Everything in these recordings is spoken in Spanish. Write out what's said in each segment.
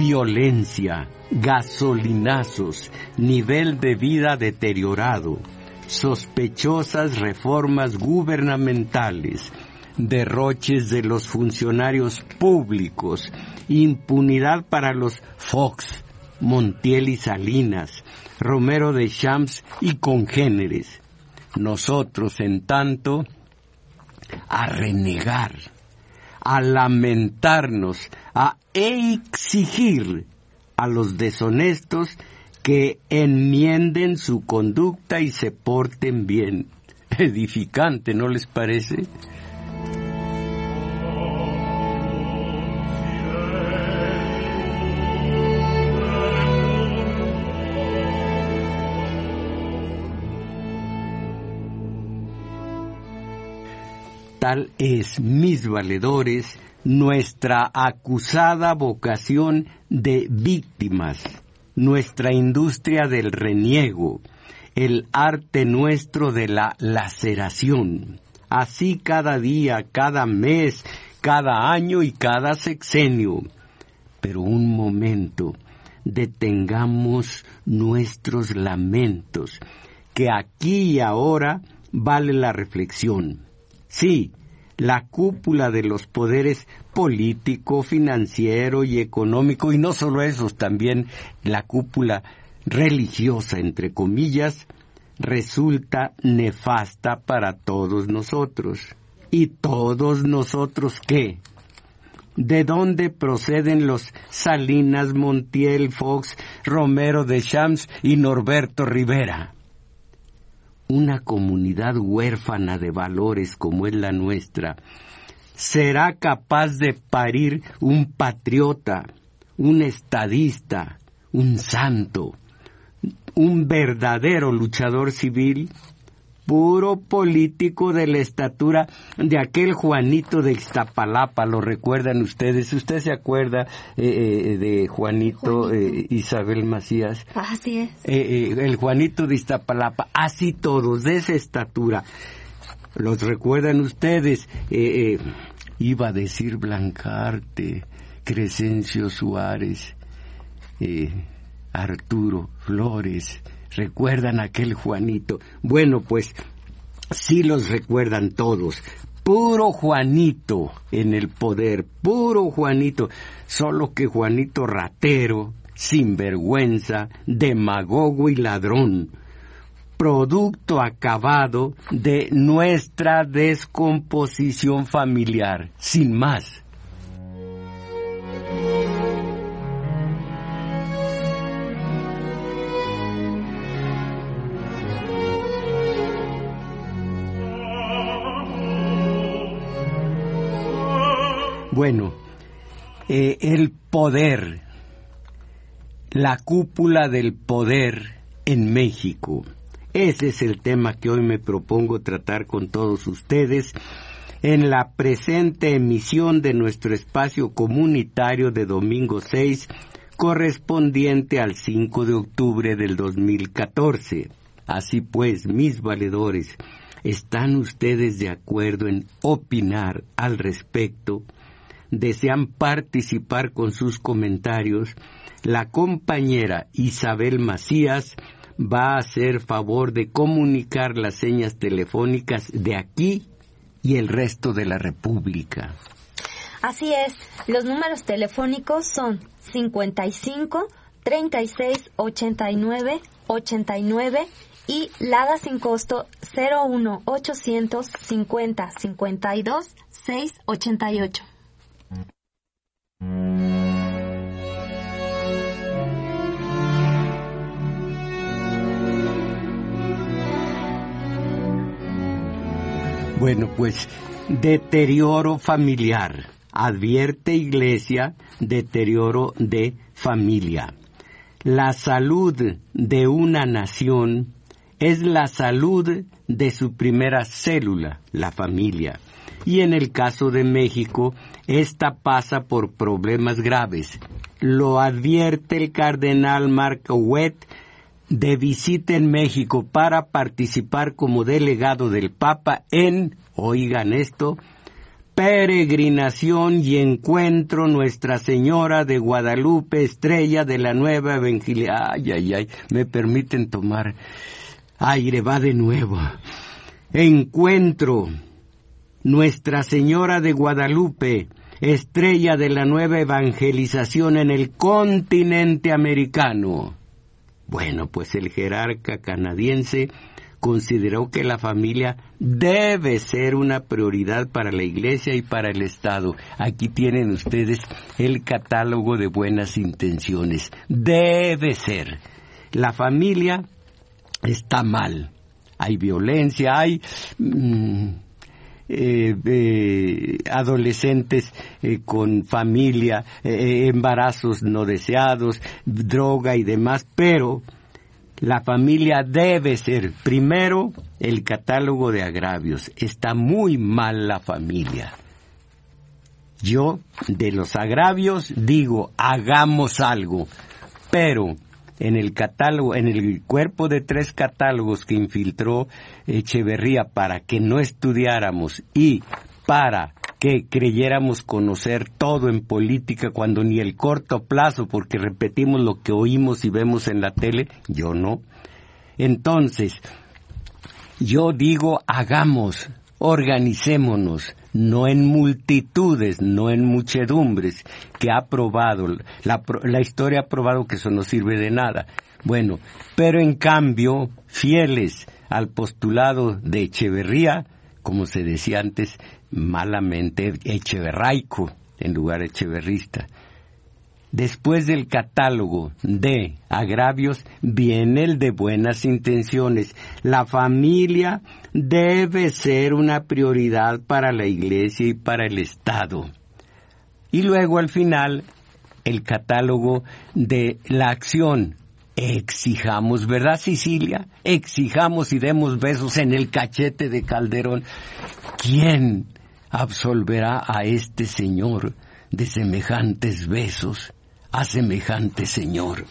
violencia, gasolinazos, nivel de vida deteriorado, sospechosas reformas gubernamentales, derroches de los funcionarios públicos, impunidad para los Fox, Montiel y Salinas, Romero de Champs y congéneres. Nosotros, en tanto, a renegar, a lamentarnos, a exigir a los deshonestos que enmienden su conducta y se porten bien. Edificante, ¿no les parece? Es, mis valedores, nuestra acusada vocación de víctimas, nuestra industria del reniego, el arte nuestro de la laceración. Así cada día, cada mes, cada año y cada sexenio. Pero un momento, detengamos nuestros lamentos, que aquí y ahora vale la reflexión. Sí, la cúpula de los poderes político, financiero y económico, y no solo esos, también la cúpula religiosa, entre comillas, resulta nefasta para todos nosotros. ¿Y todos nosotros qué? ¿De dónde proceden los Salinas, Montiel, Fox, Romero de Champs y Norberto Rivera? Una comunidad huérfana de valores como es la nuestra, será capaz de parir un patriota, un estadista, un santo, un verdadero luchador civil puro político de la estatura de aquel Juanito de Iztapalapa, lo recuerdan ustedes. ¿Usted se acuerda eh, eh, de Juanito, eh, Isabel Macías? Así es. el Juanito de Iztapalapa, así todos, de esa estatura. ¿Los recuerdan ustedes? iba a decir Blancarte, Crescencio Suárez, Arturo Flores, ¿Recuerdan aquel Juanito? Bueno, pues sí los recuerdan todos. Puro Juanito en el poder, puro Juanito. Solo que Juanito ratero, sinvergüenza, demagogo y ladrón. Producto acabado de nuestra descomposición familiar, sin más. Bueno, eh, el poder, la cúpula del poder en México. Ese es el tema que hoy me propongo tratar con todos ustedes en la presente emisión de nuestro espacio comunitario de domingo 6, correspondiente al 5 de octubre del 2014. Así pues, mis valedores, ¿están ustedes de acuerdo en opinar al respecto? Desean participar con sus comentarios, la compañera Isabel Macías va a hacer favor de comunicar las señas telefónicas de aquí y el resto de la República. Así es, los números telefónicos son 55 36 89 89 y Lada sin costo 01 800 50 52 688. Bueno, pues deterioro familiar. Advierte Iglesia, deterioro de familia. La salud de una nación es la salud de su primera célula, la familia. Y en el caso de México, esta pasa por problemas graves. Lo advierte el cardenal Marco Wett de visita en México para participar como delegado del Papa en, oigan esto, peregrinación y encuentro Nuestra Señora de Guadalupe, estrella de la nueva evangelia. Ay, ay, ay, me permiten tomar aire, va de nuevo. Encuentro Nuestra Señora de Guadalupe, estrella de la nueva evangelización en el continente americano. Bueno, pues el jerarca canadiense consideró que la familia debe ser una prioridad para la Iglesia y para el Estado. Aquí tienen ustedes el catálogo de buenas intenciones. Debe ser. La familia está mal. Hay violencia, hay... Mm, eh, eh, adolescentes eh, con familia, embarazos no deseados, droga y demás, pero la familia debe ser primero el catálogo de agravios. Está muy mal la familia. Yo de los agravios digo, hagamos algo, pero en el catálogo, en el cuerpo de tres catálogos que infiltró Echeverría para que no estudiáramos y para que creyéramos conocer todo en política cuando ni el corto plazo, porque repetimos lo que oímos y vemos en la tele, yo no. Entonces, yo digo, hagamos, organicémonos, no en multitudes, no en muchedumbres, que ha probado, la, historia ha probado que eso no sirve de nada. Bueno, pero en cambio, fieles al postulado de Echeverría, como se decía antes, malamente echeverraico en lugar echeverrista. Después del catálogo de agravios viene el de buenas intenciones. La familia debe ser una prioridad para la Iglesia y para el Estado. Y luego al final el catálogo de la acción. Exijamos, ¿verdad Sicilia? Exijamos y demos besos en el cachete de Calderón. ¿Quién absolverá a este Señor de semejantes besos, a semejante Señor.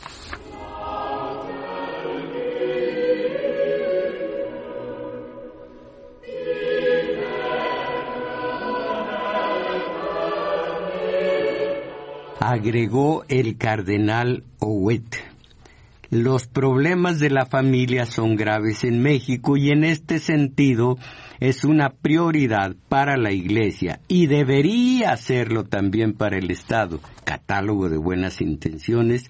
Agregó el cardenal Owet. Los problemas de la familia son graves en México y en este sentido es una prioridad para la Iglesia y debería serlo también para el Estado. Catálogo de buenas intenciones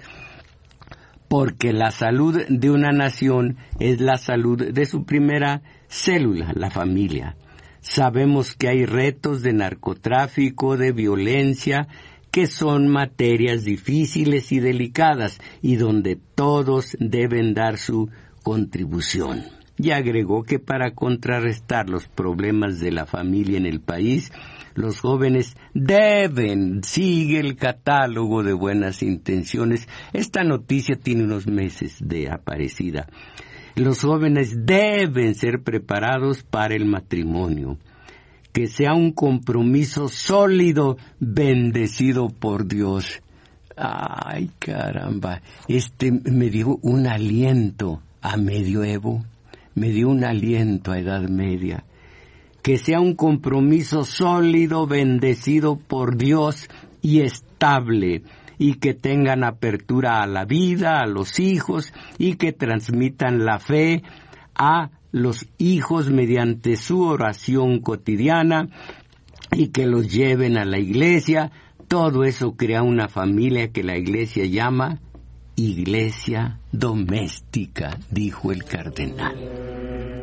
porque la salud de una nación es la salud de su primera célula, la familia. Sabemos que hay retos de narcotráfico, de violencia, que son materias difíciles y delicadas y donde todos deben dar su contribución. Y agregó que para contrarrestar los problemas de la familia en el país, los jóvenes deben, sigue el catálogo de buenas intenciones. Esta noticia tiene unos meses de aparecida. Los jóvenes deben ser preparados para el matrimonio que sea un compromiso sólido, bendecido por Dios. Ay, caramba, este me dio un aliento a medioevo, me dio un aliento a edad media. Que sea un compromiso sólido, bendecido por Dios y estable, y que tengan apertura a la vida, a los hijos, y que transmitan la fe a los hijos mediante su oración cotidiana y que los lleven a la iglesia. Todo eso crea una familia que la iglesia llama iglesia doméstica, dijo el cardenal.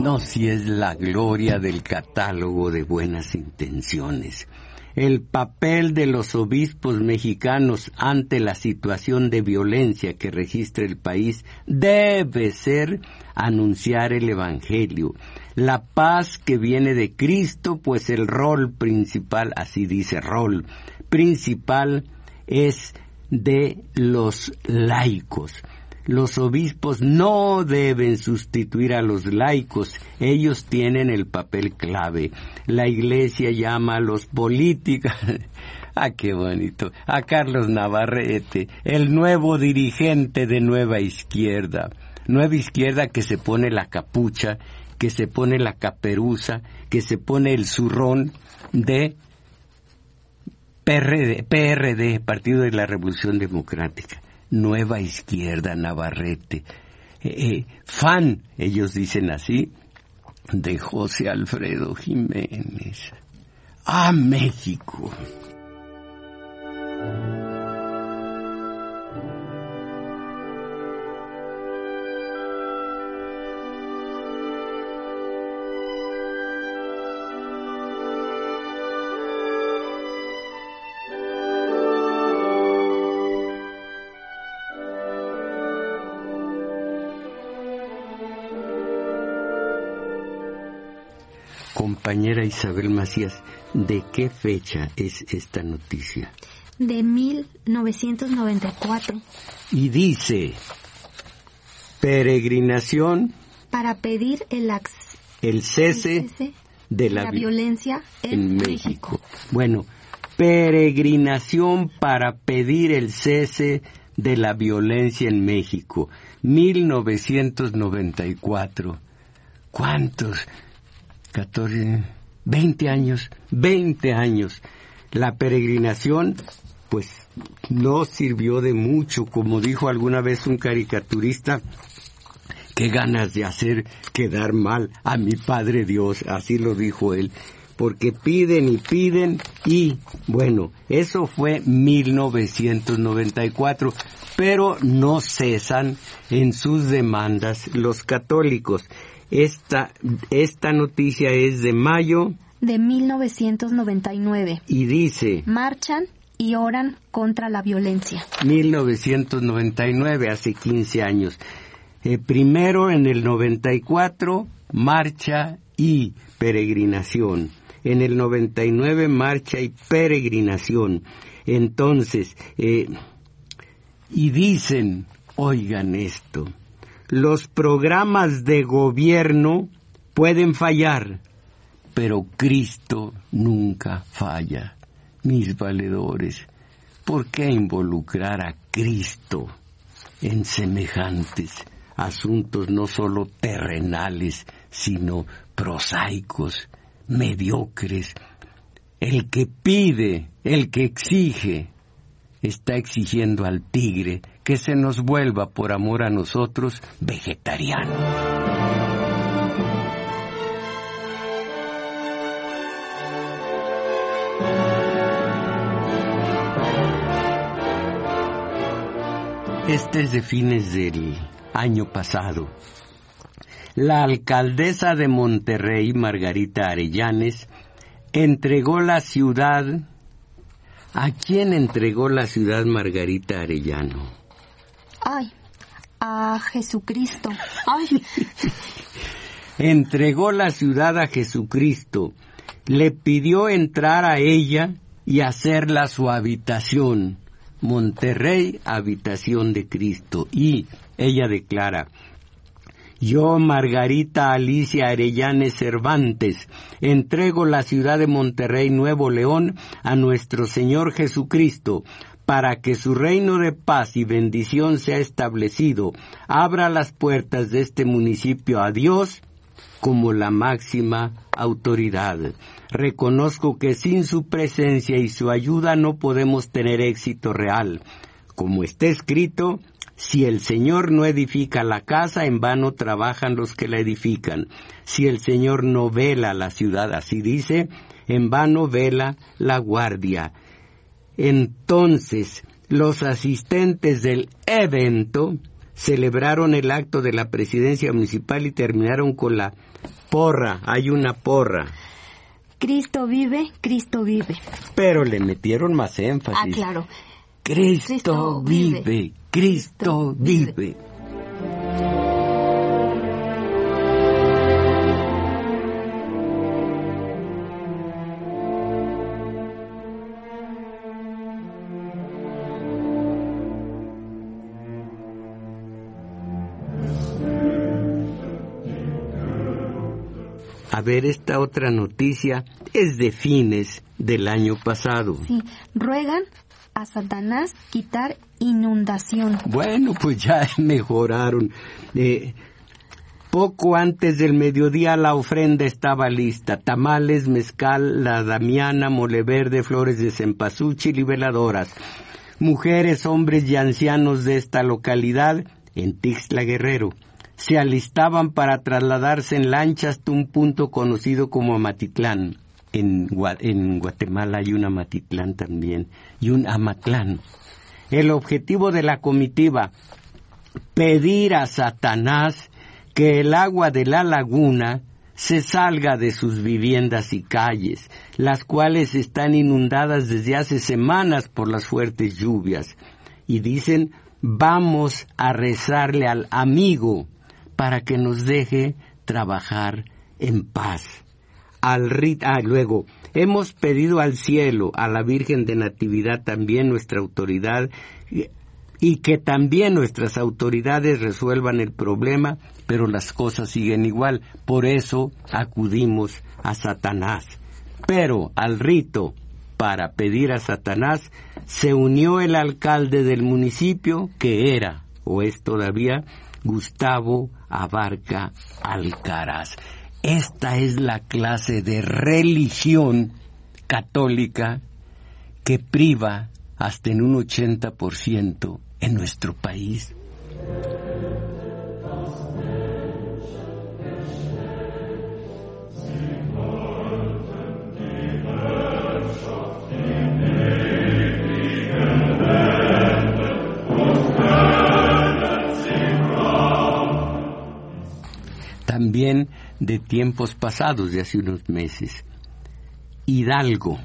No, si es la gloria del catálogo de buenas intenciones. El papel de los obispos mexicanos ante la situación de violencia que registra el país debe ser anunciar el Evangelio, la paz que viene de Cristo, pues el rol principal, así dice rol, principal es de los laicos. Los obispos no deben sustituir a los laicos, ellos tienen el papel clave. La iglesia llama a los políticos. Ah, qué bonito. A Carlos Navarrete, el nuevo dirigente de Nueva Izquierda. Nueva Izquierda que se pone la capucha, que se pone la caperuza, que se pone el zurrón de PRD, PRD, Partido de la Revolución Democrática. Nueva Izquierda, Navarrete. Eh, eh, fan, ellos dicen así, de José Alfredo Jiménez. ¡A México! Compañera Isabel Macías, ¿de qué fecha es esta noticia? De 1994. Y dice, peregrinación para pedir el, el cese, de la, violencia en, México. Bueno, peregrinación para pedir el cese de la violencia en México. 1994. ¿Cuántos? 14, 20 años, 20 años. La peregrinación, pues, no sirvió de mucho, como dijo alguna vez un caricaturista, qué ganas de hacer quedar mal a mi Padre Dios, así lo dijo él, porque piden y piden y, bueno, eso fue 1994, pero no cesan en sus demandas los católicos. Esta, esta noticia es de mayo de 1999. Y dice... Marchan y oran contra la violencia. 1999, hace 15 años. Eh, primero en el 94, marcha y peregrinación. En el 99, marcha y peregrinación. Entonces, eh, y dicen, oigan esto, los programas de gobierno pueden fallar, pero Cristo nunca falla. Mis valedores, ¿por qué involucrar a Cristo en semejantes asuntos no solo terrenales, sino prosaicos, mediocres? El que pide, el que exige, está exigiendo al tigre que se nos vuelva por amor a nosotros vegetariano. Este es de fines del año pasado. La alcaldesa de Monterrey, Margarita Arellanes, entregó la ciudad. ¿A quién entregó la ciudad Margarita Arellano? Ay, a Jesucristo. Ay. Entregó la ciudad a Jesucristo. Le pidió entrar a ella y hacerla su habitación. Monterrey, habitación de Cristo. Y ella declara, yo, Margarita Alicia Arellanes Cervantes, entrego la ciudad de Monterrey Nuevo León a nuestro Señor Jesucristo, para que su reino de paz y bendición sea establecido, abra las puertas de este municipio a Dios como la máxima autoridad. Reconozco que sin su presencia y su ayuda no podemos tener éxito real. Como está escrito, si el Señor no edifica la casa, en vano trabajan los que la edifican. Si el Señor no vela la ciudad, así dice, en vano vela la guardia. Entonces, los asistentes del evento celebraron el acto de la presidencia municipal y terminaron con la porra. Hay una porra. Cristo vive, Cristo vive. Pero le metieron más énfasis. Ah, claro. Cristo, vive, Cristo, vive. A ver, esta otra noticia es de fines del año pasado. Sí, ruegan a Satanás quitar inundación. Bueno, pues ya mejoraron. Eh, poco antes del mediodía la ofrenda estaba lista. Tamales, mezcal, la damiana, mole verde, flores de cempasúchil y veladoras. Mujeres, hombres y ancianos de esta localidad, en Tixla Guerrero, se alistaban para trasladarse en lancha hasta un punto conocido como Amatitlán. En, en Guatemala hay un Amatitlán también y un Amatlán. El objetivo de la comitiva, pedir a Satanás que el agua de la laguna se salga de sus viviendas y calles, las cuales están inundadas desde hace semanas por las fuertes lluvias. Y dicen, vamos a rezarle al amigo para que nos deje trabajar en paz. Al ah, luego, hemos pedido al cielo, a la Virgen de Natividad también nuestra autoridad, y que también nuestras autoridades resuelvan el problema, pero las cosas siguen igual. Por eso acudimos a Satanás. Pero al rito para pedir a Satanás se unió el alcalde del municipio, que era, o es todavía, Gustavo Abarca Alcaraz. Esta es la clase de religión católica que priva hasta en un 80% en nuestro país. También de tiempos pasados, de hace unos meses. Hidalgo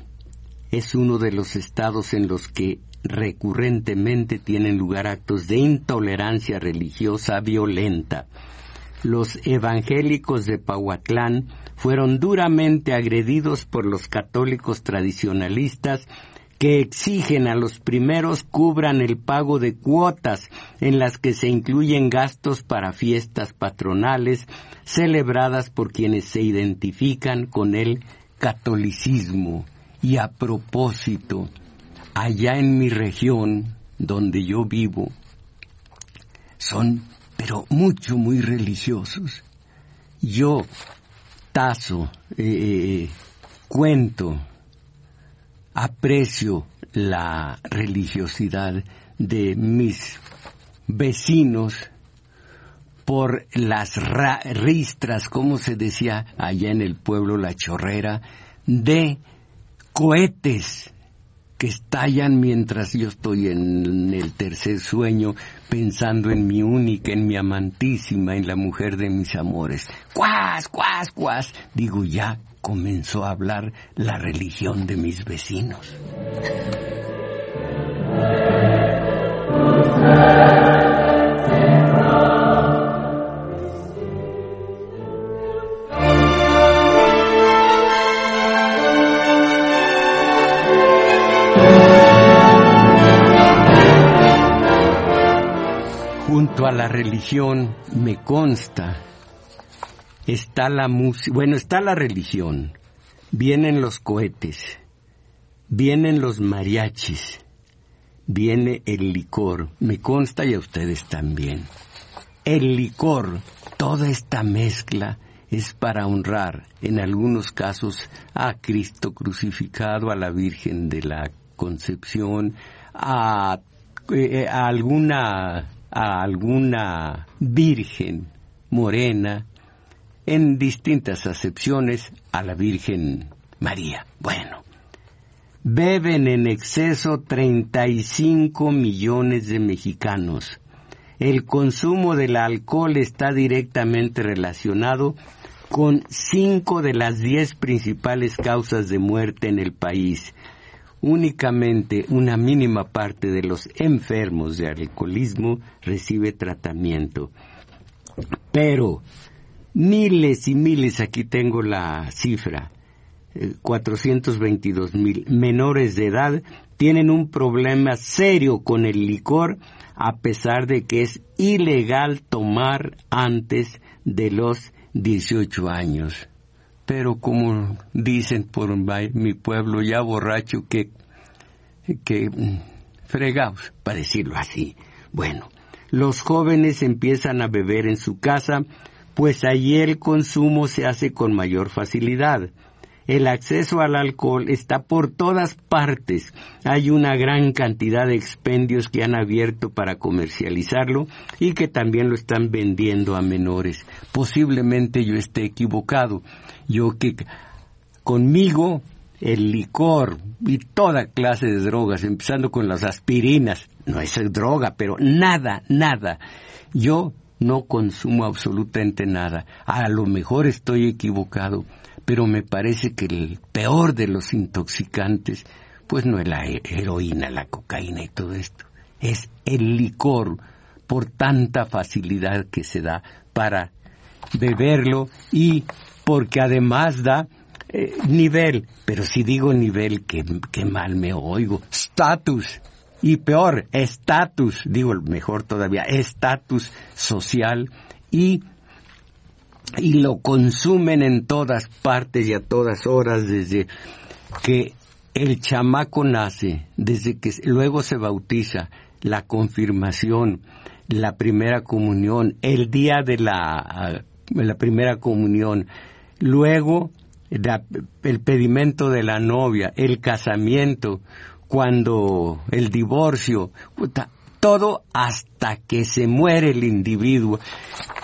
es uno de los estados en los que recurrentemente tienen lugar actos de intolerancia religiosa violenta. Los evangélicos de Pahuatlán fueron duramente agredidos por los católicos tradicionalistas que exigen a los primeros cubran el pago de cuotas en las que se incluyen gastos para fiestas patronales celebradas por quienes se identifican con el catolicismo. Y a propósito, allá en mi región, donde yo vivo, son, pero mucho, muy religiosos. Yo tazo, eh, cuento, aprecio la religiosidad de mis vecinos por las ristras, como se decía allá en el pueblo La Chorrera, de cohetes que estallan mientras yo estoy en el tercer sueño pensando en mi única, en mi amantísima, en la mujer de mis amores. ¡Cuas, cuas, cuas! Digo, ya comenzó a hablar la religión de mis vecinos. a la religión me consta, está la música, bueno, está la religión, vienen los cohetes, vienen los mariachis, viene el licor, me consta y a ustedes también. El licor, toda esta mezcla es para honrar, en algunos casos, a Cristo crucificado, a la Virgen de la Concepción, a, eh, alguna a alguna virgen morena, en distintas acepciones a la Virgen María. Bueno, beben en exceso 35 millones de mexicanos. El consumo del alcohol está directamente relacionado con cinco de las diez principales causas de muerte en el país únicamente una mínima parte de los enfermos de alcoholismo recibe tratamiento. Pero miles y miles, aquí tengo la cifra, 422 eh, mil menores de edad tienen un problema serio con el licor a pesar de que es ilegal tomar antes de los 18 años. pero como dicen por mi pueblo ya borracho que, que mm, fregados, para decirlo así. Bueno, los jóvenes empiezan a beber en su casa, pues allí el consumo se hace con mayor facilidad. El acceso al alcohol está por todas partes. Hay una gran cantidad de expendios que han abierto para comercializarlo y que también lo están vendiendo a menores. Posiblemente yo esté equivocado. Yo que conmigo el licor y toda clase de drogas, empezando con las aspirinas, no es droga, pero nada, nada. Yo no consumo absolutamente nada. A lo mejor estoy equivocado, pero me parece que el peor de los intoxicantes, pues no es la heroína, la cocaína y todo esto, es el licor por tanta facilidad que se da para beberlo y porque además da eh, nivel, pero si digo nivel, que, que mal me oigo, status, y peor, estatus, digo mejor todavía, estatus social y y lo consumen en todas partes y a todas horas desde que el chamaco nace, desde que luego se bautiza, la confirmación, la primera comunión, el día de la, la primera comunión, luego el pedimento de la novia, el casamiento, cuando el divorcio, todo hasta que se muere el individuo.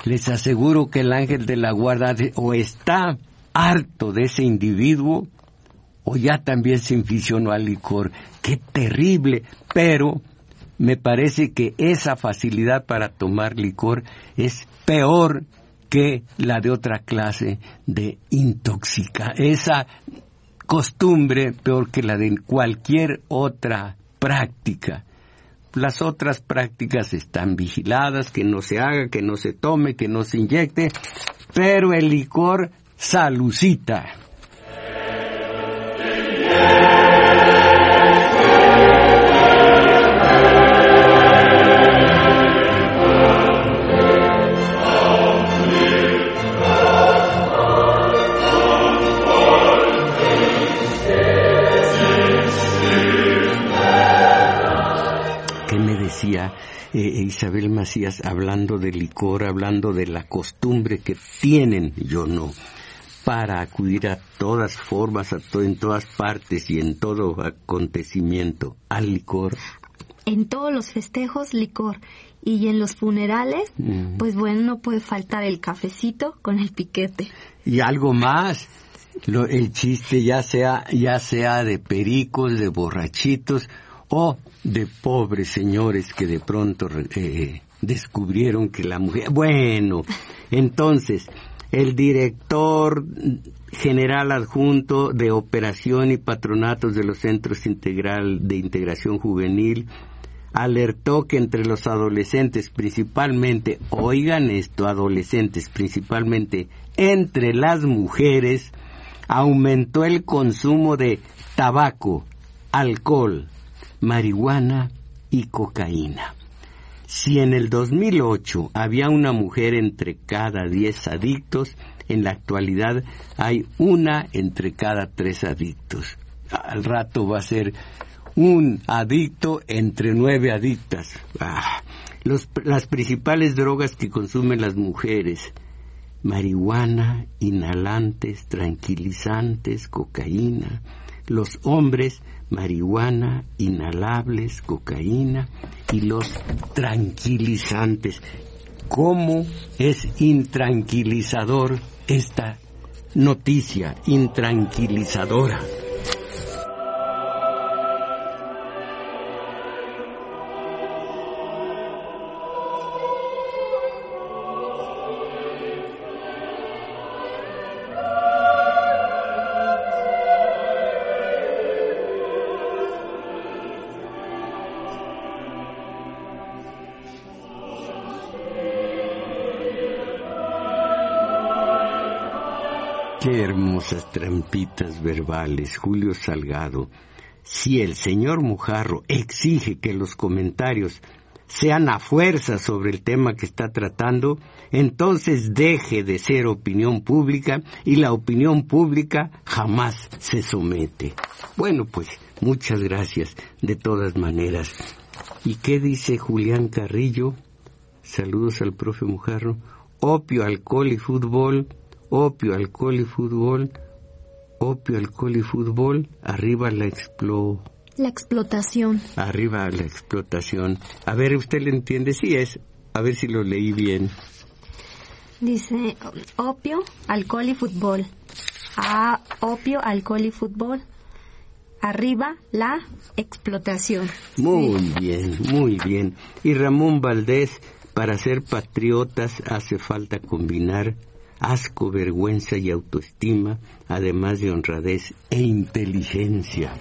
Les aseguro que el ángel de la guarda o está harto de ese individuo o ya también se inficionó al licor. Qué terrible, pero me parece que esa facilidad para tomar licor es peor que la de otra clase de intoxica. Esa costumbre peor que la de cualquier otra práctica las otras prácticas están vigiladas, que no se haga, que no se tome, que no se inyecte, pero el licor salucita. Eh, Isabel Macías hablando de licor, hablando de la costumbre que tienen, yo no, para acudir a todas formas, a en todas partes y en todo acontecimiento al licor. En todos los festejos, licor. Y en los funerales, pues bueno, no puede faltar el cafecito con el piquete. Y algo más, el chiste ya sea, ya sea de pericos, de borrachitos, o de pobres señores que de pronto eh, descubrieron que la mujer... Bueno, entonces, el director general adjunto de operación y patronatos de los centros integral de integración juvenil alertó que entre los adolescentes principalmente, oigan esto, adolescentes principalmente, entre las mujeres, aumentó el consumo de tabaco, alcohol, marihuana y cocaína. Si en el 2008 había una mujer entre cada diez adictos, en la actualidad hay una entre cada tres adictos. Al rato va a ser un adicto entre nueve adictas. Ah, las principales drogas que consumen las mujeres, marihuana, inhalantes, tranquilizantes, cocaína. Los hombres, marihuana, inhalables, cocaína y los tranquilizantes. ¿Cómo es intranquilizador esta noticia intranquilizadora? Hermosas trampitas verbales, Julio Salgado. Si el señor Mujarro exige que los comentarios sean a fuerza sobre el tema que está tratando, entonces deje de ser opinión pública y la opinión pública jamás se somete. Bueno, pues muchas gracias de todas maneras. ¿Y qué dice Julián Carrillo? Saludos al profe Mujarro. Opio, alcohol y fútbol. Opio, alcohol y fútbol. Opio, alcohol y fútbol. Arriba la explo... La explotación. Arriba la explotación. A ver, ¿usted le entiende? Sí es. A ver si lo leí bien. Dice opio, alcohol y fútbol. A opio, alcohol y fútbol. Arriba la explotación. Muy bien, muy bien. Y Ramón Valdés, para ser patriotas hace falta combinar asco, vergüenza y autoestima, además de honradez e inteligencia.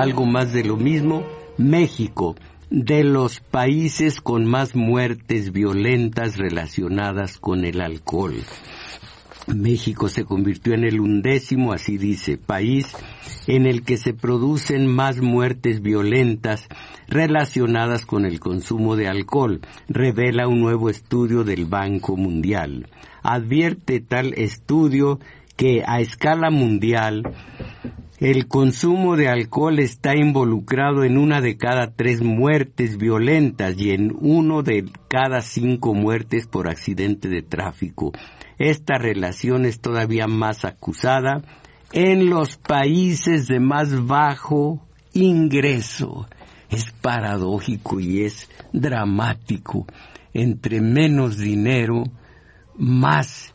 algo más de lo mismo, México, de los países con más muertes violentas relacionadas con el alcohol. México se convirtió en el undécimo, así dice, país en el que se producen más muertes violentas relacionadas con el consumo de alcohol, revela un nuevo estudio del Banco Mundial. Advierte tal estudio que a escala mundial el consumo de alcohol está involucrado en una de cada tres muertes violentas y en uno de cada cinco muertes por accidente de tráfico. Esta relación es todavía más acusada en los países de más bajo ingreso. Es paradójico y es dramático. Entre menos dinero, más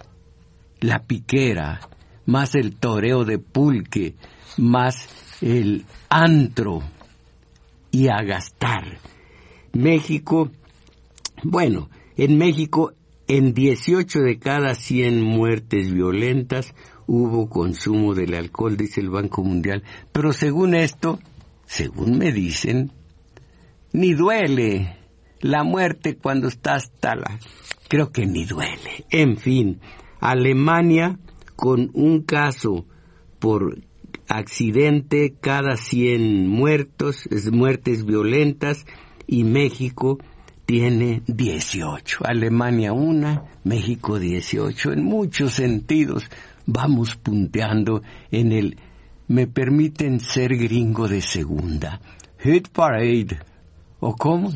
la piquera, más el toreo de pulque, más el antro y a gastar. México, bueno, en México en 18 de cada 100 muertes violentas hubo consumo del alcohol, dice el Banco Mundial. Pero según esto, según me dicen, ni duele la muerte cuando está hasta la... Creo que ni duele. En fin, Alemania con un caso por accidente cada 100 muertos, muertes violentas, y México tiene 18. Alemania una, México 18. En muchos sentidos vamos punteando en el me permiten ser gringo de segunda. Hit parade. ¿O cómo?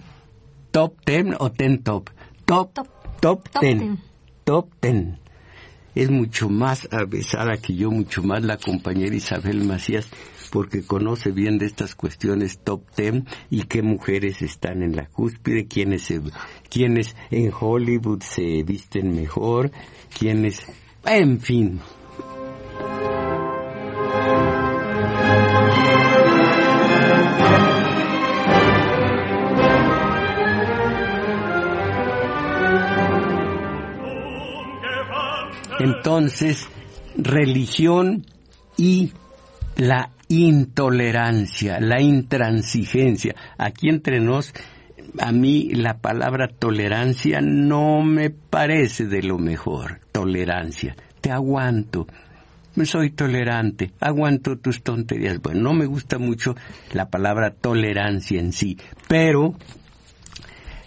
Top 10 o ten top. Top, top, top, top ten. Top ten es mucho más avesada que yo, mucho más la compañera Isabel Macías, porque conoce bien de estas cuestiones top ten y qué mujeres están en la cúspide, quiénes, quiénes en Hollywood se visten mejor, quiénes, en fin, Entonces, religión y la intolerancia, la intransigencia. Aquí entre nos, a mí la palabra tolerancia no me parece de lo mejor. Tolerancia. Te aguanto. Soy tolerante. Aguanto tus tonterías. Bueno, no me gusta mucho la palabra tolerancia en sí. Pero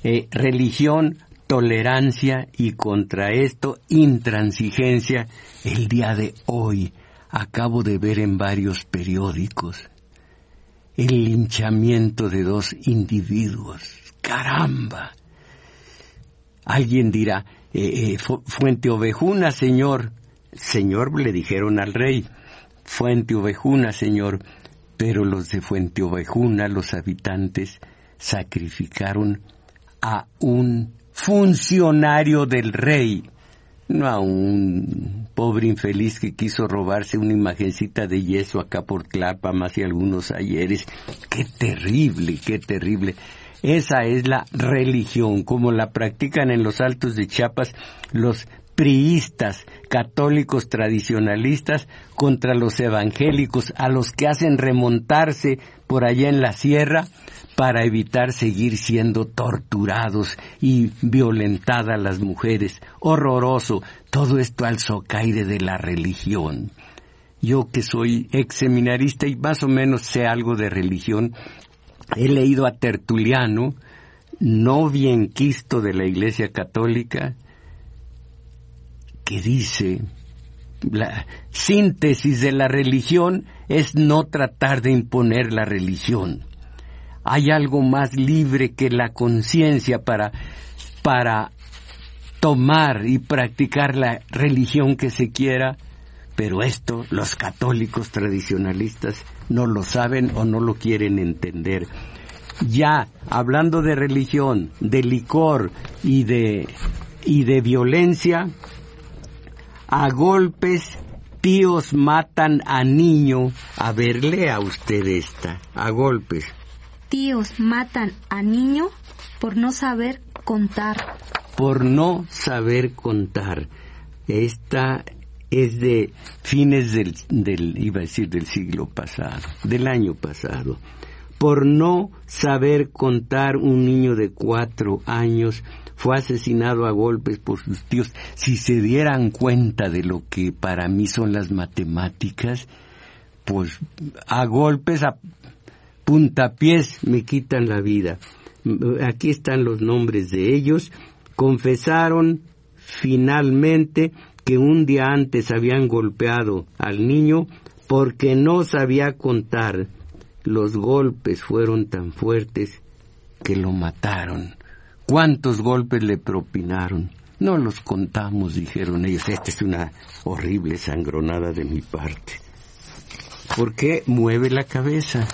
eh, religión tolerancia y contra esto intransigencia el día de hoy. Acabo de ver en varios periódicos el linchamiento de dos individuos. ¡Caramba! Alguien dirá, eh, eh, Fuente Ovejuna, señor. Señor, le dijeron al rey. Fuente Ovejuna, señor. Pero los de Fuente Ovejuna, los habitantes, sacrificaron a un funcionario del rey, no a un pobre infeliz que quiso robarse una imagencita de yeso acá por Clapa más y algunos ayeres. Qué terrible, qué terrible. Esa es la religión, como la practican en los altos de Chiapas los priistas, católicos tradicionalistas contra los evangélicos, a los que hacen remontarse por allá en la sierra para evitar seguir siendo torturados y violentadas las mujeres. Horroroso, todo esto al socaire de la religión. Yo que soy ex seminarista y más o menos sé algo de religión, he leído a Tertuliano, no bienquisto de la Iglesia Católica, que dice, la síntesis de la religión es no tratar de imponer la religión. Hay algo más libre que la conciencia para, para tomar y practicar la religión que se quiera, pero esto los católicos tradicionalistas no lo saben o no lo quieren entender. Ya hablando de religión, de licor y de y de violencia, a golpes tíos matan a niño. A ver, lea usted esta, a golpes. Tíos matan a niño por no saber contar. Por no saber contar. Esta es de fines del, del, iba a decir, del siglo pasado, del año pasado. Por no saber contar un niño de cuatro años fue asesinado a golpes por sus tíos. Si se dieran cuenta de lo que para mí son las matemáticas, pues a golpes, a puntapiés me quitan la vida. Aquí están los nombres de ellos. Confesaron finalmente que un día antes habían golpeado al niño porque no sabía contar. Los golpes fueron tan fuertes que lo mataron. ¿Cuántos golpes le propinaron? No los contamos, dijeron ellos. Esta es una horrible sangronada de mi parte. ¿Por qué mueve la cabeza?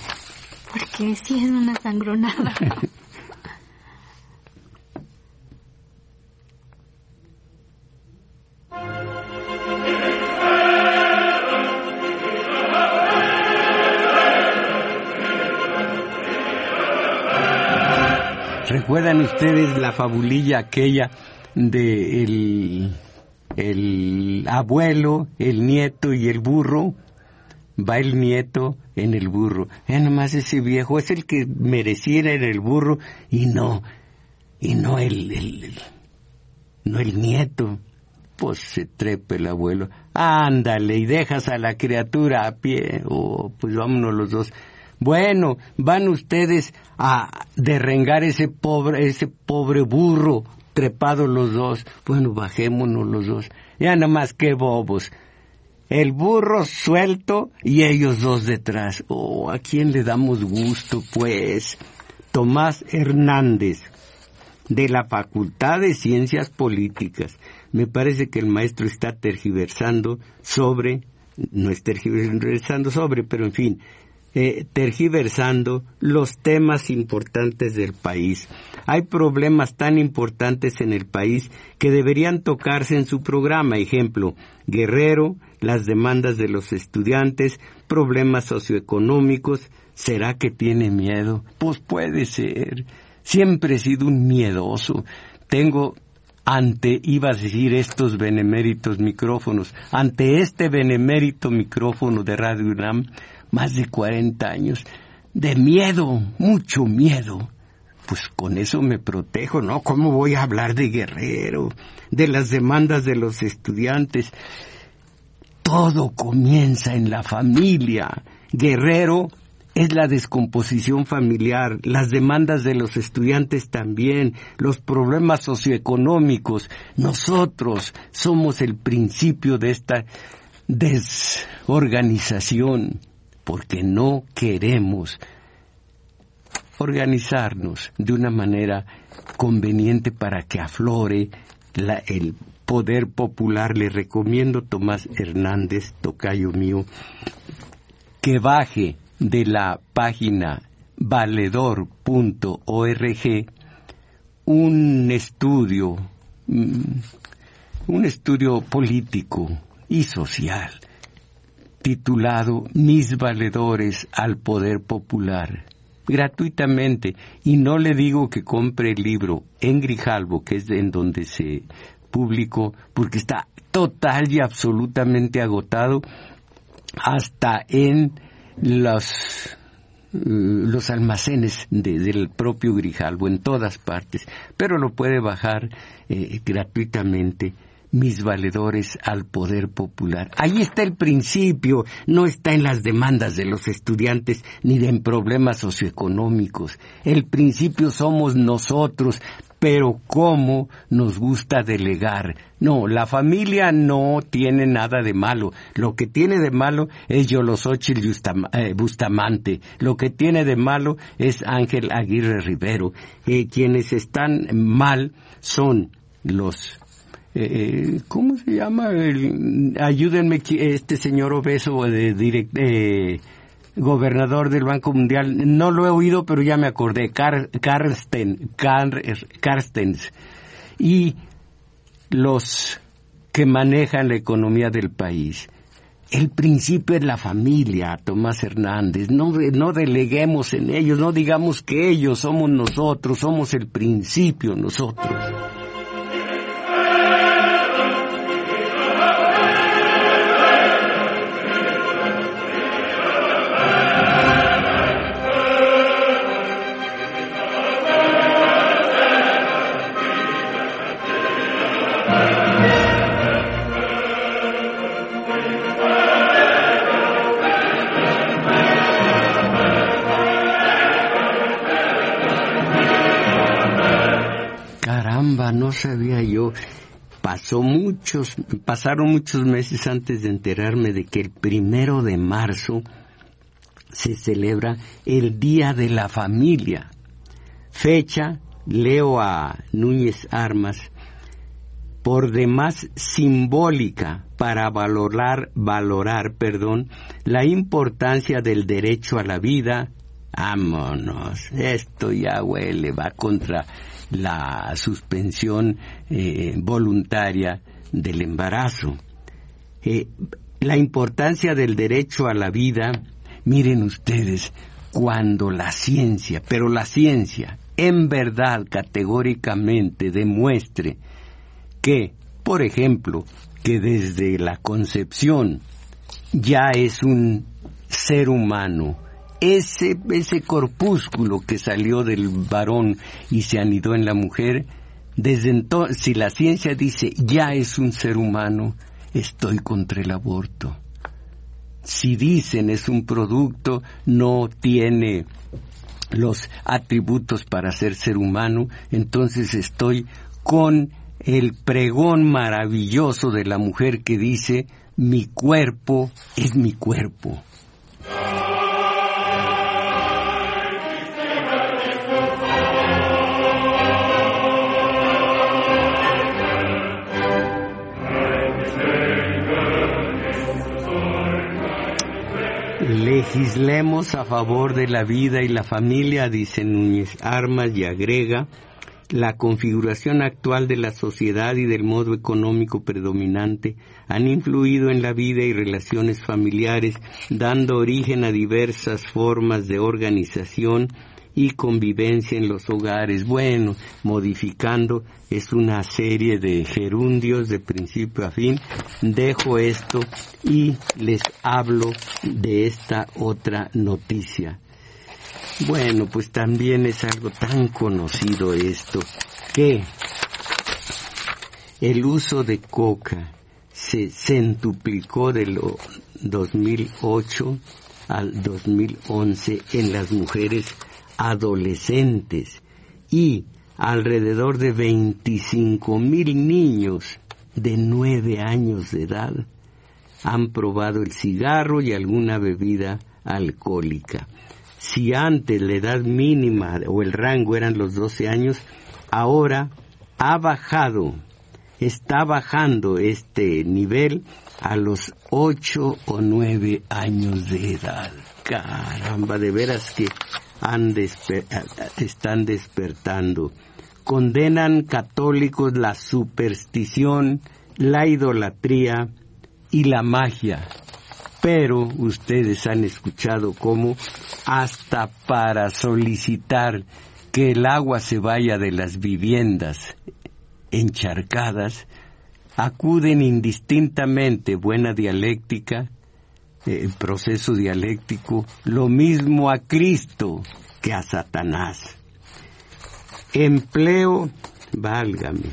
Porque sí es una sangronada. ¿Recuerdan ustedes la fabulilla aquella de el abuelo, el nieto y el burro? Va el nieto en el burro. Eh, nomás ese viejo es el que mereciera en el burro y no, y no el, el, no el nieto. Pues se trepa el abuelo. Ándale y dejas a la criatura a pie. Oh, pues vámonos los dos. Bueno, van ustedes a derrengar ese pobre, ese pobre burro trepado los dos. Bueno, bajémonos los dos. Ya nada más que bobos. El burro suelto y ellos dos detrás. Oh, ¿a quién le damos gusto, pues? Tomás Hernández, de la Facultad de Ciencias Políticas. Me parece que el maestro está tergiversando sobre, no es tergiversando sobre, pero en fin, eh, tergiversando los temas importantes del país. Hay problemas tan importantes en el país que deberían tocarse en su programa. Ejemplo, Guerrero, las demandas de los estudiantes, problemas socioeconómicos. ¿Será que tiene miedo? Pues puede ser. Siempre he sido un miedoso. Tengo ante, iba a decir, estos beneméritos micrófonos, ante este benemérito micrófono de Radio UNAM, más de 40 años, de miedo, mucho miedo. Pues con eso me protejo, ¿no? ¿Cómo voy a hablar de Guerrero, de las demandas de los estudiantes? Todo comienza en la familia. Guerrero es la descomposición familiar, las demandas de los estudiantes también, los problemas socioeconómicos. Nosotros somos el principio de esta desorganización porque no queremos organizarnos de una manera conveniente para que aflore el poder popular. Le recomiendo Tomás Hernández, tocayo mío, que baje de la página valedor.org un estudio, mm, un estudio político y social titulado Mis valedores al poder popular, gratuitamente, y no le digo que compre el libro en Grijalvo, que es en donde se público porque está total y absolutamente agotado hasta en los los almacenes del propio Grijalvo en todas partes, pero lo puede bajar eh, gratuitamente mis valedores al poder popular. Ahí está el principio, no está en las demandas de los estudiantes ni en problemas socioeconómicos. El principio somos nosotros, pero cómo nos gusta delegar. No, la familia no tiene nada de malo. Lo que tiene de malo es Yolosochil eh, Bustamante. Lo que tiene de malo es Ángel Aguirre Rivero. Eh, quienes están mal son los eh, ¿cómo se llama? ayúdenme, este señor obeso de direct, gobernador del Banco Mundial, no lo he oído, pero ya me acordé, Carsten, Carstens, y los que manejan la economía del país. El principio es la familia, Tomás Hernández. No, no deleguemos en ellos, no digamos que ellos somos nosotros, somos el principio nosotros. Pasó muchos, pasaron muchos meses antes de enterarme de que el primero de marzo se celebra el Día de la Familia. Fecha, leo a Núñez Armas, por demás simbólica para valorar, valorar, perdón, la importancia del derecho a la vida. Vámonos, esto ya huele, va contra la suspensión eh, voluntaria del embarazo. Eh, la importancia del derecho a la vida, miren ustedes, cuando la ciencia, pero la ciencia en verdad categóricamente demuestre que, por ejemplo, que desde la concepción ya es un ser humano ese, ese corpúsculo que salió del varón y se anidó en la mujer, desde entonces, si la ciencia dice ya es un ser humano, estoy contra el aborto. Si dicen es un producto, no tiene los atributos para ser ser humano, entonces estoy con el pregón maravilloso de la mujer que dice mi cuerpo es mi cuerpo. Legislemos a favor de la vida y la familia, dice Núñez Armas y agrega, la configuración actual de la sociedad y del modo económico predominante han influido en la vida y relaciones familiares, dando origen a diversas formas de organización y convivencia en los hogares. Bueno, modificando es una serie de gerundios de principio a fin. Dejo esto y les hablo de esta otra noticia. Bueno, pues también es algo tan conocido esto que el uso de coca se centuplicó de lo 2008 al 2011 en las mujeres adolescentes y alrededor de 25 mil niños de nueve años de edad han probado el cigarro y alguna bebida alcohólica. Si antes la edad mínima o el rango eran los 12 años, ahora ha bajado, está bajando este nivel a los 8 o 9 años de edad. Caramba, de veras que están despertando. Condenan católicos la superstición, la idolatría y la magia. Pero ustedes han escuchado cómo hasta para solicitar que el agua se vaya de las viviendas encharcadas, acuden indistintamente buena dialéctica, eh, proceso dialéctico, lo mismo a Cristo que a Satanás. Empleo, válgame,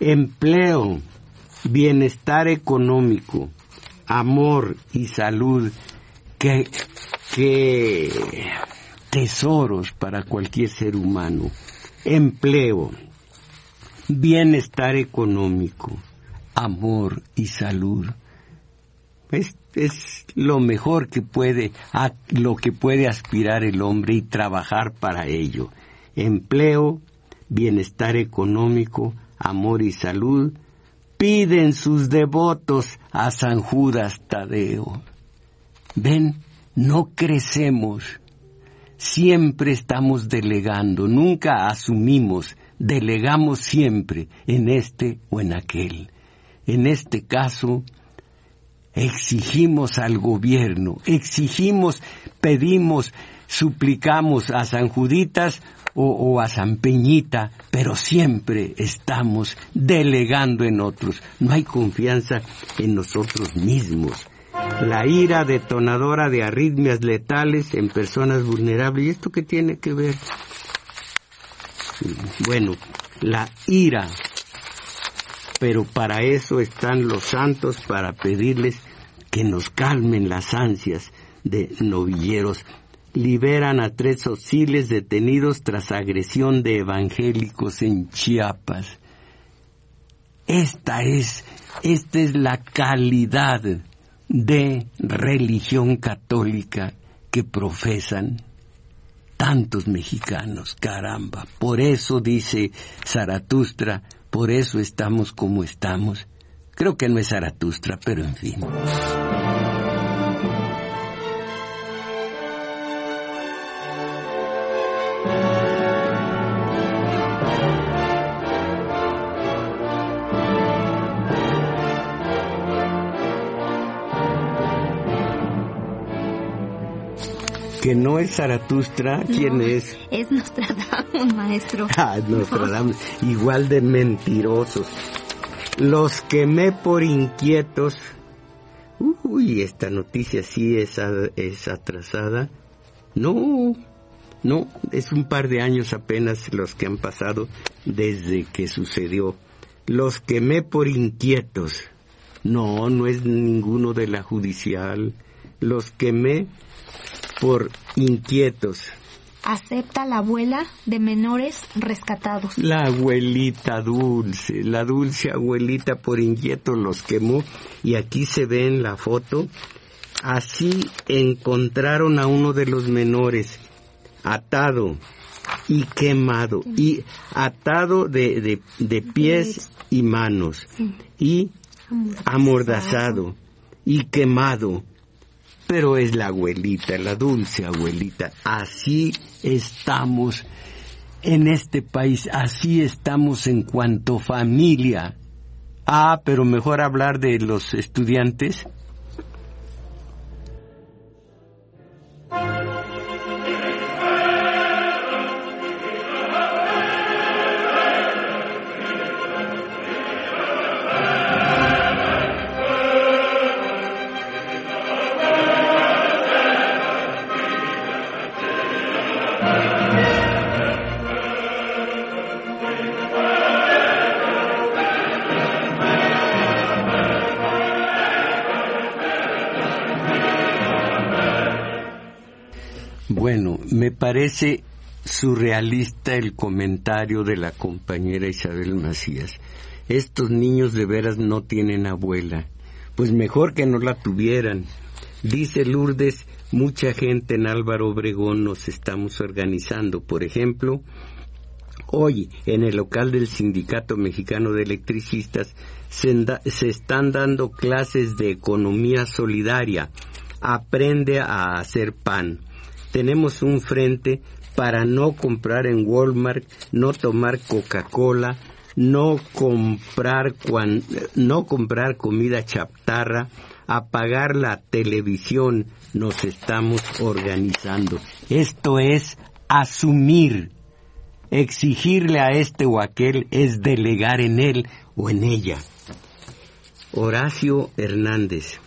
empleo, bienestar económico, amor y salud, que, tesoros para cualquier ser humano. Empleo, bienestar económico, amor y salud. Es, es, lo mejor que puede, a, lo que puede aspirar el hombre y trabajar para ello. Empleo, bienestar económico, amor y salud, piden sus devotos a San Judas Tadeo. Ven, no crecemos, siempre estamos delegando, nunca asumimos, delegamos siempre en este o en aquel. En este caso, exigimos al gobierno, exigimos, pedimos, suplicamos a San Juditas o, a San Peñita, pero siempre estamos delegando en otros. No hay confianza en nosotros mismos. La ira detonadora de arritmias letales en personas vulnerables. ¿Y esto qué tiene que ver? Bueno, la ira. Pero para eso están los santos, para pedirles que nos calmen las ansias de novilleros liberan a tres osiles detenidos tras agresión de evangélicos en Chiapas. Esta es, esta es la calidad de religión católica que profesan tantos mexicanos, caramba. Por eso dice Zaratustra, por eso estamos como estamos. Creo que no es Zaratustra, pero en fin. Que no es Zaratustra, ¿quién es? Es Nostradamus, maestro. Ah, Nostradamus, igual de mentirosos. Los quemé por inquietos. Uy, esta noticia sí es, es atrasada. No, no, es un par de años apenas los que han pasado desde que sucedió. Los quemé por inquietos. No, no es ninguno de la judicial. Los quemé por inquietos. Acepta la abuela de menores rescatados. La abuelita dulce, la dulce abuelita por inquietos los quemó. Y aquí se ve en la foto. Así encontraron a uno de los menores atado y quemado. Y atado de, de, pies y manos. Y amordazado y quemado pero es la abuelita, la dulce abuelita. Así estamos en este país, así estamos en cuanto familia. Ah, pero mejor hablar de los estudiantes. Me parece surrealista el comentario de la compañera Isabel Macías. Estos niños de veras no tienen abuela. Pues mejor que no la tuvieran. Dice Lourdes, mucha gente en Álvaro Obregón nos estamos organizando. Por ejemplo, hoy en el local del Sindicato Mexicano de Electricistas se, se están dando clases de economía solidaria. Aprende a hacer pan tenemos un frente para no comprar en Walmart, no tomar Coca-Cola, no comprar no comprar comida chatarra, apagar la televisión, nos estamos organizando. Esto es asumir. Exigirle a este o aquel es delegar en él o en ella. Horacio Hernández.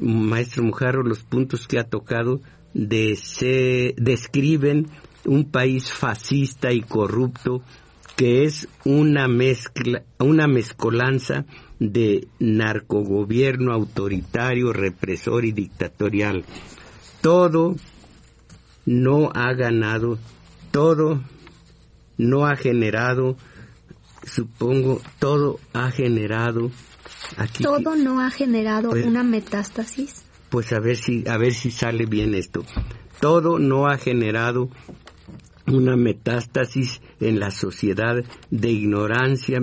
Maestro Mujarro, los puntos que ha tocado describen un país fascista y corrupto que es una mezcla, una mezcolanza de narcogobierno autoritario, represor y dictatorial. Todo no ha ganado, todo no ha generado, supongo, todo ha generado todo no ha generado pues, una metástasis. Pues a ver si a ver si sale bien esto. Todo no ha generado una metástasis en la sociedad de ignorancia.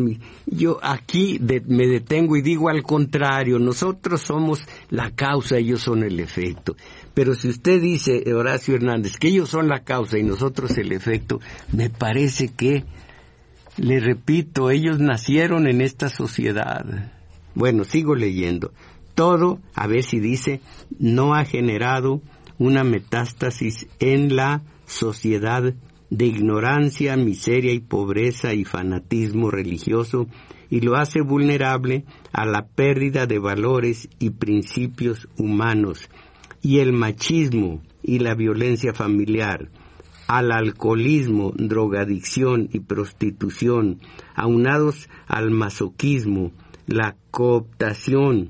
Yo aquí me detengo y digo al contrario, nosotros somos la causa, ellos son el efecto. Pero si usted dice, Horacio Hernández, que ellos son la causa y nosotros el efecto, me parece que, le repito, ellos nacieron en esta sociedad. Bueno, sigo leyendo. Todo, a ver si dice, no ha generado una metástasis en la sociedad de ignorancia, miseria y pobreza y fanatismo religioso y lo hace vulnerable a la pérdida de valores y principios humanos. Y el machismo y la violencia familiar, al alcoholismo, drogadicción y prostitución, aunados al masoquismo, la cooptación,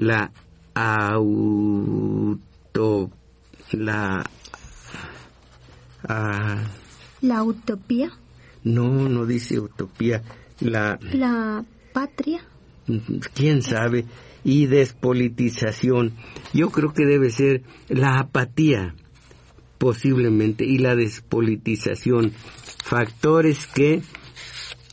la auto, la, ah, la utopía. No, no dice utopía, la, la patria. ¿Quién sabe? Y despolitización. Yo creo que debe ser la apatía, posiblemente, y la despolitización. Factores que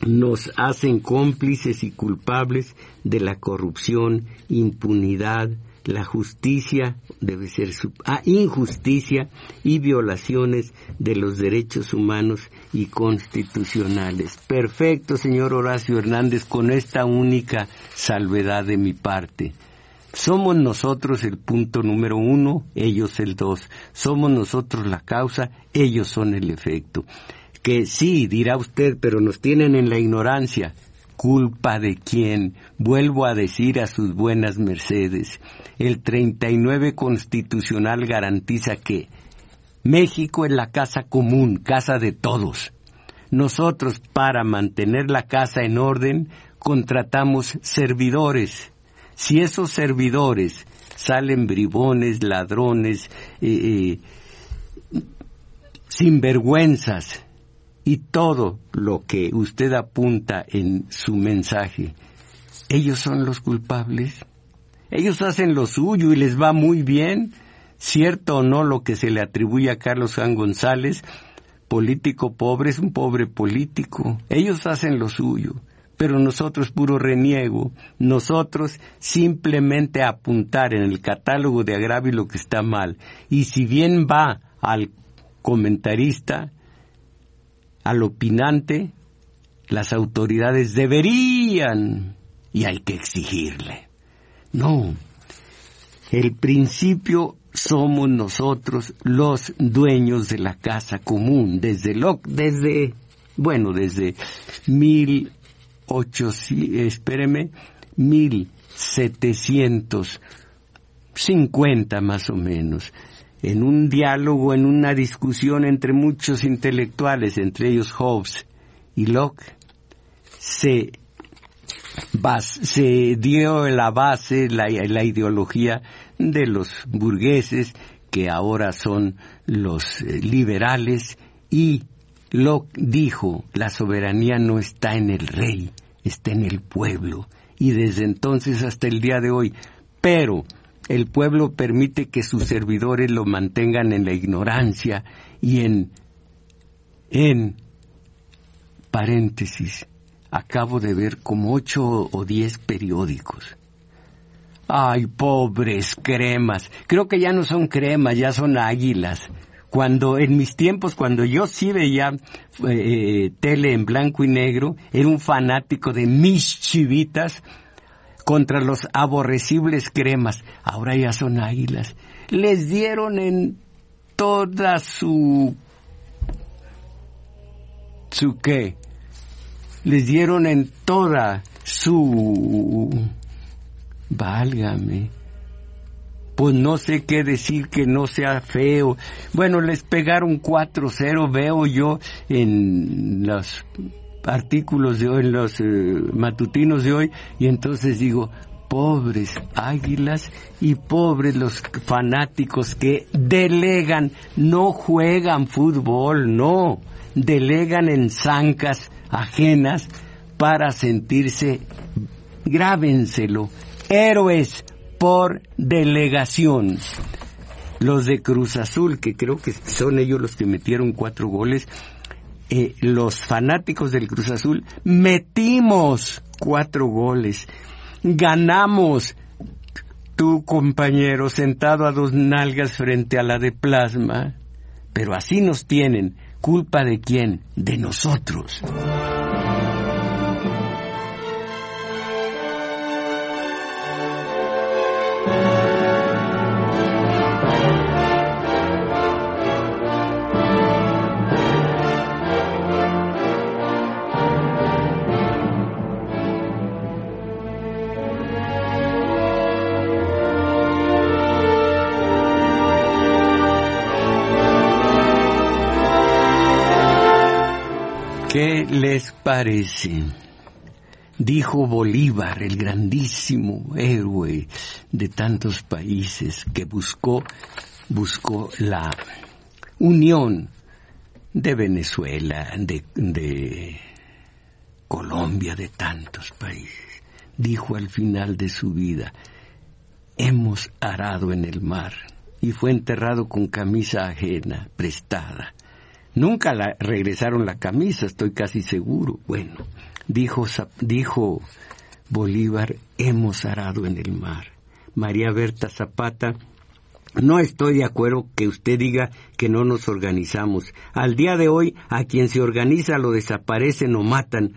nos hacen cómplices y culpables de la corrupción, impunidad, la justicia debe ser ah, injusticia y violaciones de los derechos humanos y constitucionales. Perfecto, señor Horacio Hernández, con esta única salvedad de mi parte. Somos nosotros el punto número uno, ellos el dos. Somos nosotros la causa, ellos son el efecto que sí, dirá usted, pero nos tienen en la ignorancia. ¿Culpa de quién? Vuelvo a decir a sus buenas mercedes. El 39 constitucional garantiza que México es la casa común, casa de todos. Nosotros, para mantener la casa en orden, contratamos servidores. Si esos servidores salen bribones, ladrones, eh, eh, sinvergüenzas, y todo lo que usted apunta en su mensaje, ellos son los culpables. Ellos hacen lo suyo y les va muy bien, cierto o no lo que se le atribuye a Carlos Juan González, político pobre es un pobre político. Ellos hacen lo suyo, pero nosotros puro reniego. Nosotros simplemente apuntar en el catálogo de agravio lo que está mal. Y si bien va al comentarista, al opinante, las autoridades deberían y hay que exigirle. No, el principio somos nosotros los dueños de la casa común, desde lo, desde, bueno, desde mil ocho, espéreme, mil setecientos cincuenta más o menos en un diálogo, en una discusión entre muchos intelectuales, entre ellos Hobbes y Locke, se, dio la base, la, la ideología de los burgueses, que ahora son los eh, liberales, y Locke dijo, la soberanía no está en el rey, está en el pueblo. Y desde entonces hasta el día de hoy, pero el pueblo permite que sus servidores lo mantengan en la ignorancia y en, en paréntesis, acabo de ver como ocho o diez periódicos. Ay, pobres cremas. Creo que ya no son cremas, ya son águilas. Cuando en mis tiempos, cuando yo sí veía eh, tele en blanco y negro, era un fanático de mis chivitas contra los aborrecibles cremas. Ahora ya son águilas. Les dieron en toda su... ¿Su qué? Les dieron en toda su Válgame. Pues no sé qué decir que no sea feo. Bueno, les pegaron 4-0, veo yo en los artículos de hoy, en los eh, matutinos de hoy, y entonces digo, pobres águilas y pobres los fanáticos que delegan, no juegan fútbol, no, delegan en zancas ajenas para sentirse, grábenselo, héroes por delegación. Los de Cruz Azul, que creo que son ellos los que metieron cuatro goles, eh, los fanáticos del Cruz Azul metimos cuatro goles ganamos. Tu compañero sentado a dos nalgas frente a la de plasma. Pero así nos tienen. ¿Culpa de quién? De nosotros. Les parece? Dijo Bolívar, el grandísimo héroe de tantos países que buscó, buscó la unión de Venezuela, de, de Colombia, de tantos países. Dijo al final de su vida, hemos arado en el mar y fue enterrado con camisa ajena, prestada Nunca la, regresaron la camisa, estoy casi seguro. Bueno, dijo, dijo Bolívar, hemos arado en el mar. María Berta Zapata, no estoy de acuerdo que usted diga que no nos organizamos. Al día de hoy, a quien se organiza lo desaparecen o matan.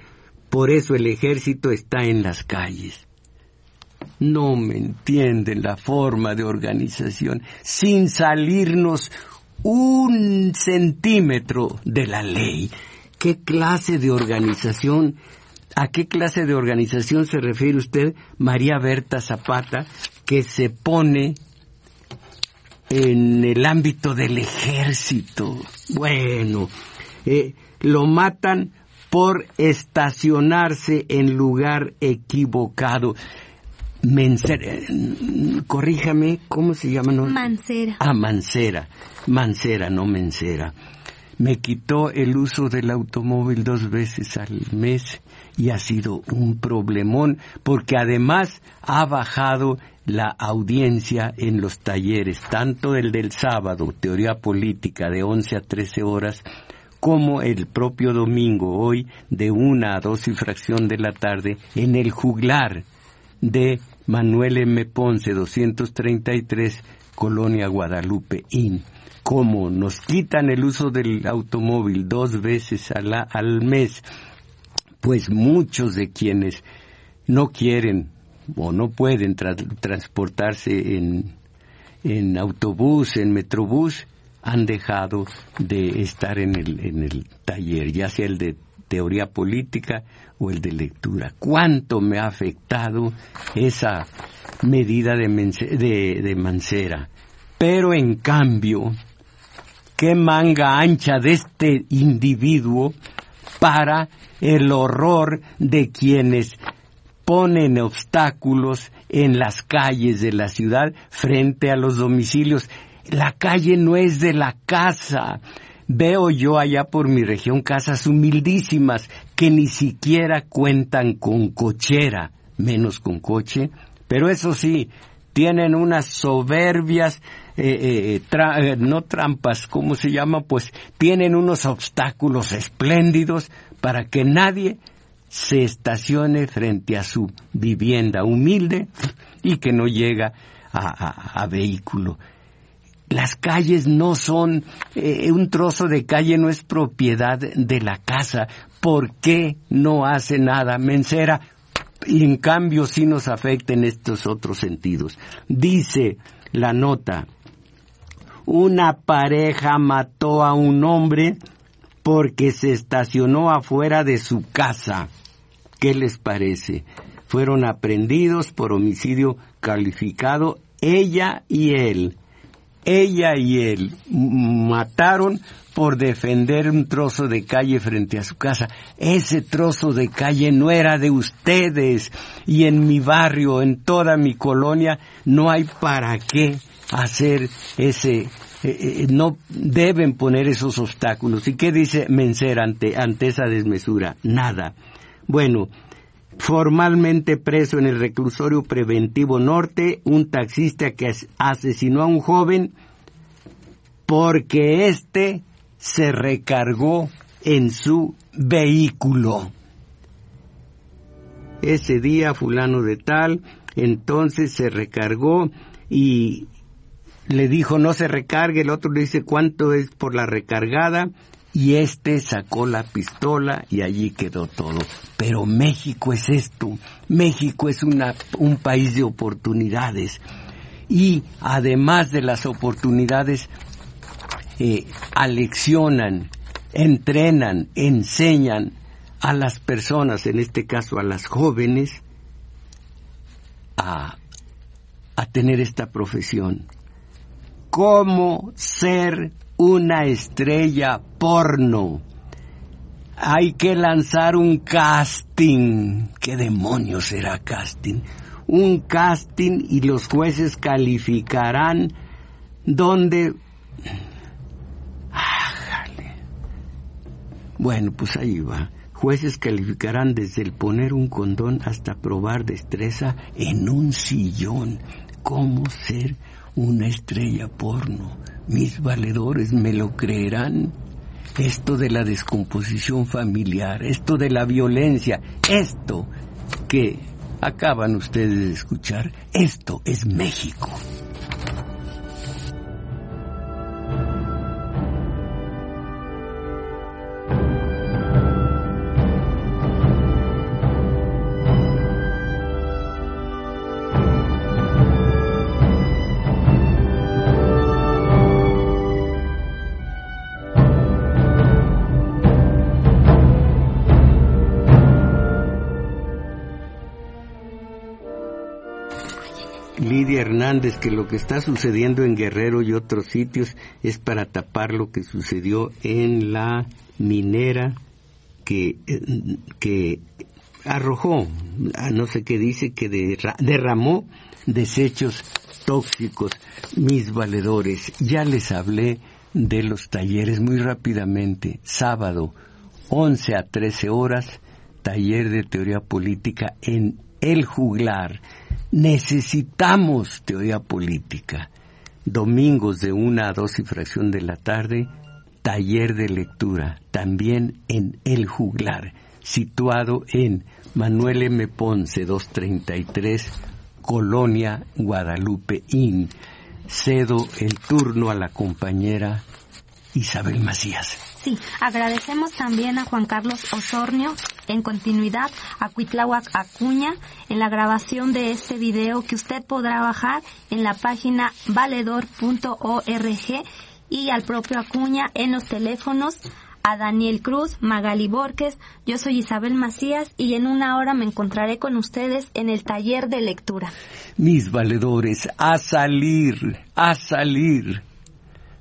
Por eso el ejército está en las calles. No me entienden la forma de organización. Sin salirnos un centímetro de la ley. ¿Qué clase de organización, a qué clase de organización se refiere usted, María Berta Zapata, que se pone en el ámbito del ejército? Bueno, eh, lo matan por estacionarse en lugar equivocado. Mencera, corríjame, ¿cómo se llama? Mancera. Ah, Mancera. Mancera, no Mencera. Me quitó el uso del automóvil dos veces al mes y ha sido un problemón porque además ha bajado la audiencia en los talleres, tanto el del sábado, teoría política de 11 a 13 horas, como el propio domingo, hoy de una a dos y fracción de la tarde, en el juglar de Manuel M. Ponce 233, Colonia Guadalupe IN. Como nos quitan el uso del automóvil dos veces al mes, pues muchos de quienes no quieren o no pueden transportarse en, en autobús, en metrobús, han dejado de estar en el, en el taller, ya sea el de teoría política o el de lectura. ¿Cuánto me ha afectado esa medida de, de, Mancera? Pero en cambio, qué manga ancha de este individuo para el horror de quienes ponen obstáculos en las calles de la ciudad frente a los domicilios. La calle no es de la casa, Veo yo allá por mi región casas humildísimas que ni siquiera cuentan con cochera, menos con coche, pero eso sí, tienen unas soberbias, eh, eh, eh, no trampas, ¿cómo se llama? Pues tienen unos obstáculos espléndidos para que nadie se estacione frente a su vivienda humilde y que no llega a vehículo las calles no son, eh, un trozo de calle no es propiedad de la casa. ¿Por qué no hace nada Mencera? Y en cambio sí nos afecta en estos otros sentidos. Dice la nota, una pareja mató a un hombre porque se estacionó afuera de su casa. ¿Qué les parece? fueron aprendidos por homicidio calificado ella y él. Ella y él mataron por defender un trozo de calle frente a su casa. Ese trozo de calle no era de ustedes y en mi barrio, en toda mi colonia, no hay para qué hacer ese, eh, eh, no deben poner esos obstáculos. ¿Y qué dice Mencer ante, ante esa desmesura? Nada. Bueno, formalmente preso en el reclusorio preventivo norte, un taxista que asesinó a un joven porque éste se recargó en su vehículo. Ese día fulano de tal, entonces se recargó y le dijo no se recargue, el otro le dice cuánto es por la recargada y este sacó la pistola y allí quedó todo. Pero México es esto, México es una, un país de oportunidades y además de las oportunidades eh, aleccionan, entrenan, enseñan a las personas, en este caso a las jóvenes, a, a tener esta profesión. ¿Cómo ser una estrella porno? Hay que lanzar un casting. ¿Qué demonios será casting? Un casting y los jueces calificarán donde Bueno, pues ahí va. Jueces calificarán desde el poner un condón hasta probar destreza en un sillón. ¿Cómo ser una estrella porno? Mis valedores me lo creerán. Esto de la descomposición familiar, esto de la violencia, esto que acaban ustedes de escuchar, esto es México. Hernández que lo que está sucediendo en Guerrero y otros sitios es para tapar lo que sucedió en la minera que, eh, que arrojó, no sé qué dice, que derramó desechos tóxicos, mis valedores. Ya les hablé de los talleres muy rápidamente. Sábado, 11 a 13 horas, taller de teoría política en El Juglar Necesitamos teoría política. Domingos de una a dos y fracción de la tarde, taller de lectura, también en El Juglar, situado en Manuel M. Ponce 233, Colonia Guadalupe Inn. Cedo el turno a la compañera Isabel Macías. Sí, agradecemos también a Juan Carlos Osornio, en continuidad a Cuitláhuac Acuña, en la grabación de este video que usted podrá bajar en la página valedor.org y al propio Acuña en los teléfonos a Daniel Cruz, Magali Borges, yo soy Isabel Macías y en una hora me encontraré con ustedes en el taller de lectura. Mis valedores, a salir, a salir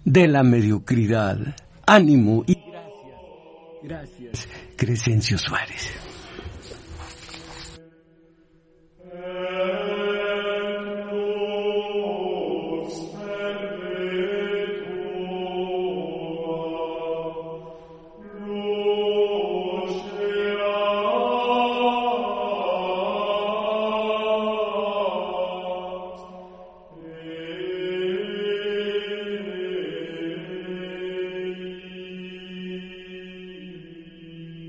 de la mediocridad ánimo y gracias. Gracias, Crescencio Suárez.